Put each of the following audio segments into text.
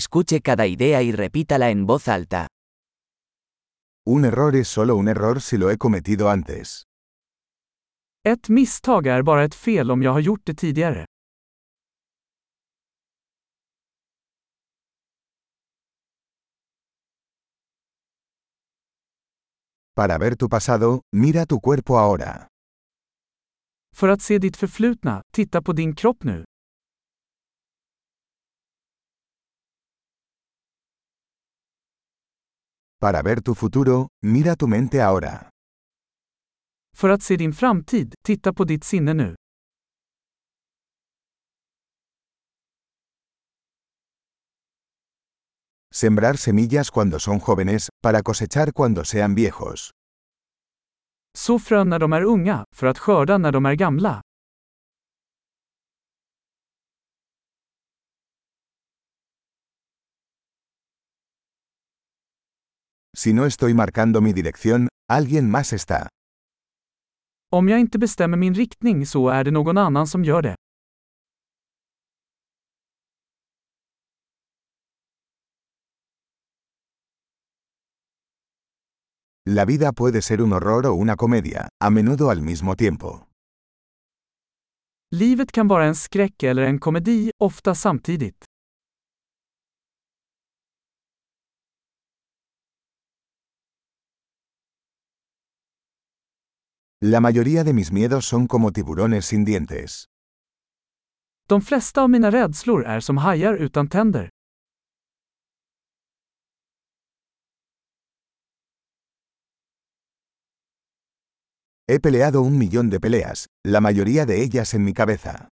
Escuche cada idea y repítala en voz alta. Un error es solo un error si lo he cometido antes. Ett misstag är bara ett fel om jag har gjort det tidigare. Para ver tu pasado, mira tu cuerpo ahora. För att se ditt förflutna, titta på din kropp nu. Para ver tu futuro, mira tu mente ahora. För att se din framtid, titta på ditt sinne nu. Sembrar semillas cuando son jóvenes, para cosechar cuando sean viejos. Så frön när de är unga, för att skörda när de är gamla. Si no estoy marcando mi dirección, alguien más está. Om jag inte bestämmer min riktning så är det någon annan som gör det. La vida puede ser un horror o una comedia, a menudo al mismo tiempo. Livet kan vara en skräck eller en komedi, ofta samtidigt. La mayoría de mis miedos son como tiburones sin dientes. De flesta av mina rädslor är som hajar utan tänder. He peleado un millón de peleas, la mayoría de ellas en mi cabeza.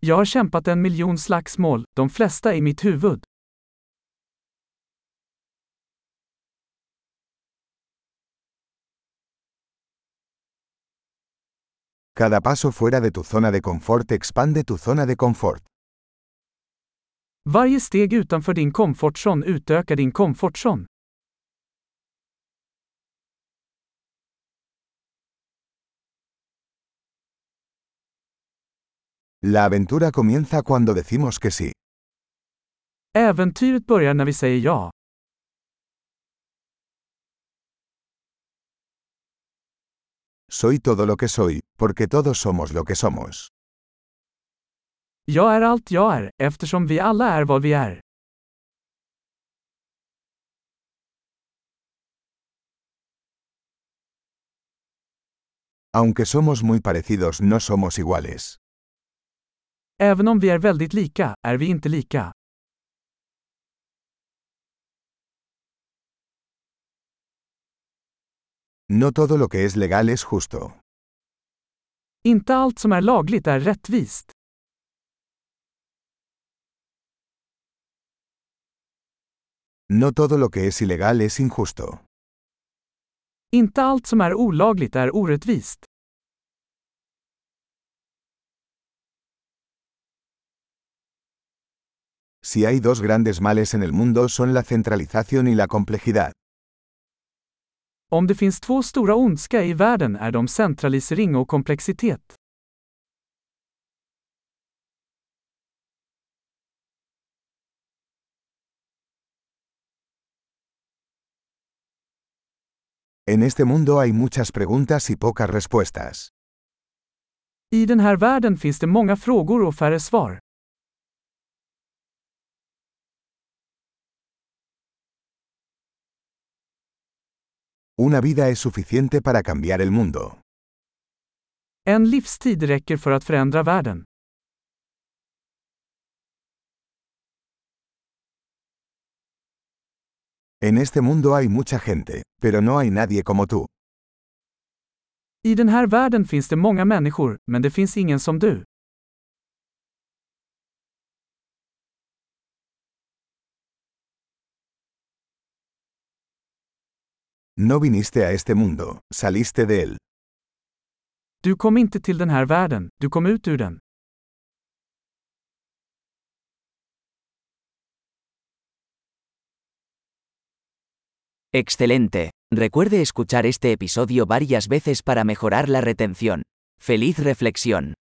Jag har kämpat en miljon slagsmål, de flesta i mitt huvud. Cada paso fuera de tu zona de confort expande tu zona de confort. Varje steg utanför din komfortzon utökar din komfortzon. La aventura comienza cuando decimos que sí. Äventyret börjar när vi säger ja. Soy todo lo que soy, porque todos somos lo que somos. Jag är allt jag är, eftersom vi alla är vad vi är. Aunque somos muy parecidos no somos iguales. Även om vi är väldigt lika, är vi inte lika. No todo lo que es legal es justo. Inte allt som är lagligt är rättvist. No todo lo que es ilegal es injusto. Inte allt som är olagligt är orättvist. Si hay dos grandes males en el mundo son la centralización y la complejidad. Om det finns två stora ondska i världen är de centralisering och komplexitet. En este mundo hay muchas preguntas y pocas respuestas. I den här världen finns det många frågor och färre svar. Una vida es suficiente para cambiar el mundo. En livstid räcker för att förändra världen. En este mundo hay mucha gente, pero no hay nadie como tú. I den här världen finns det många människor, men det finns ingen som du. No viniste a este mundo, saliste de él. Du kom inte till den här världen, du kom ut ur den. Excelente. Recuerde escuchar este episodio varias veces para mejorar la retención. ¡Feliz reflexión!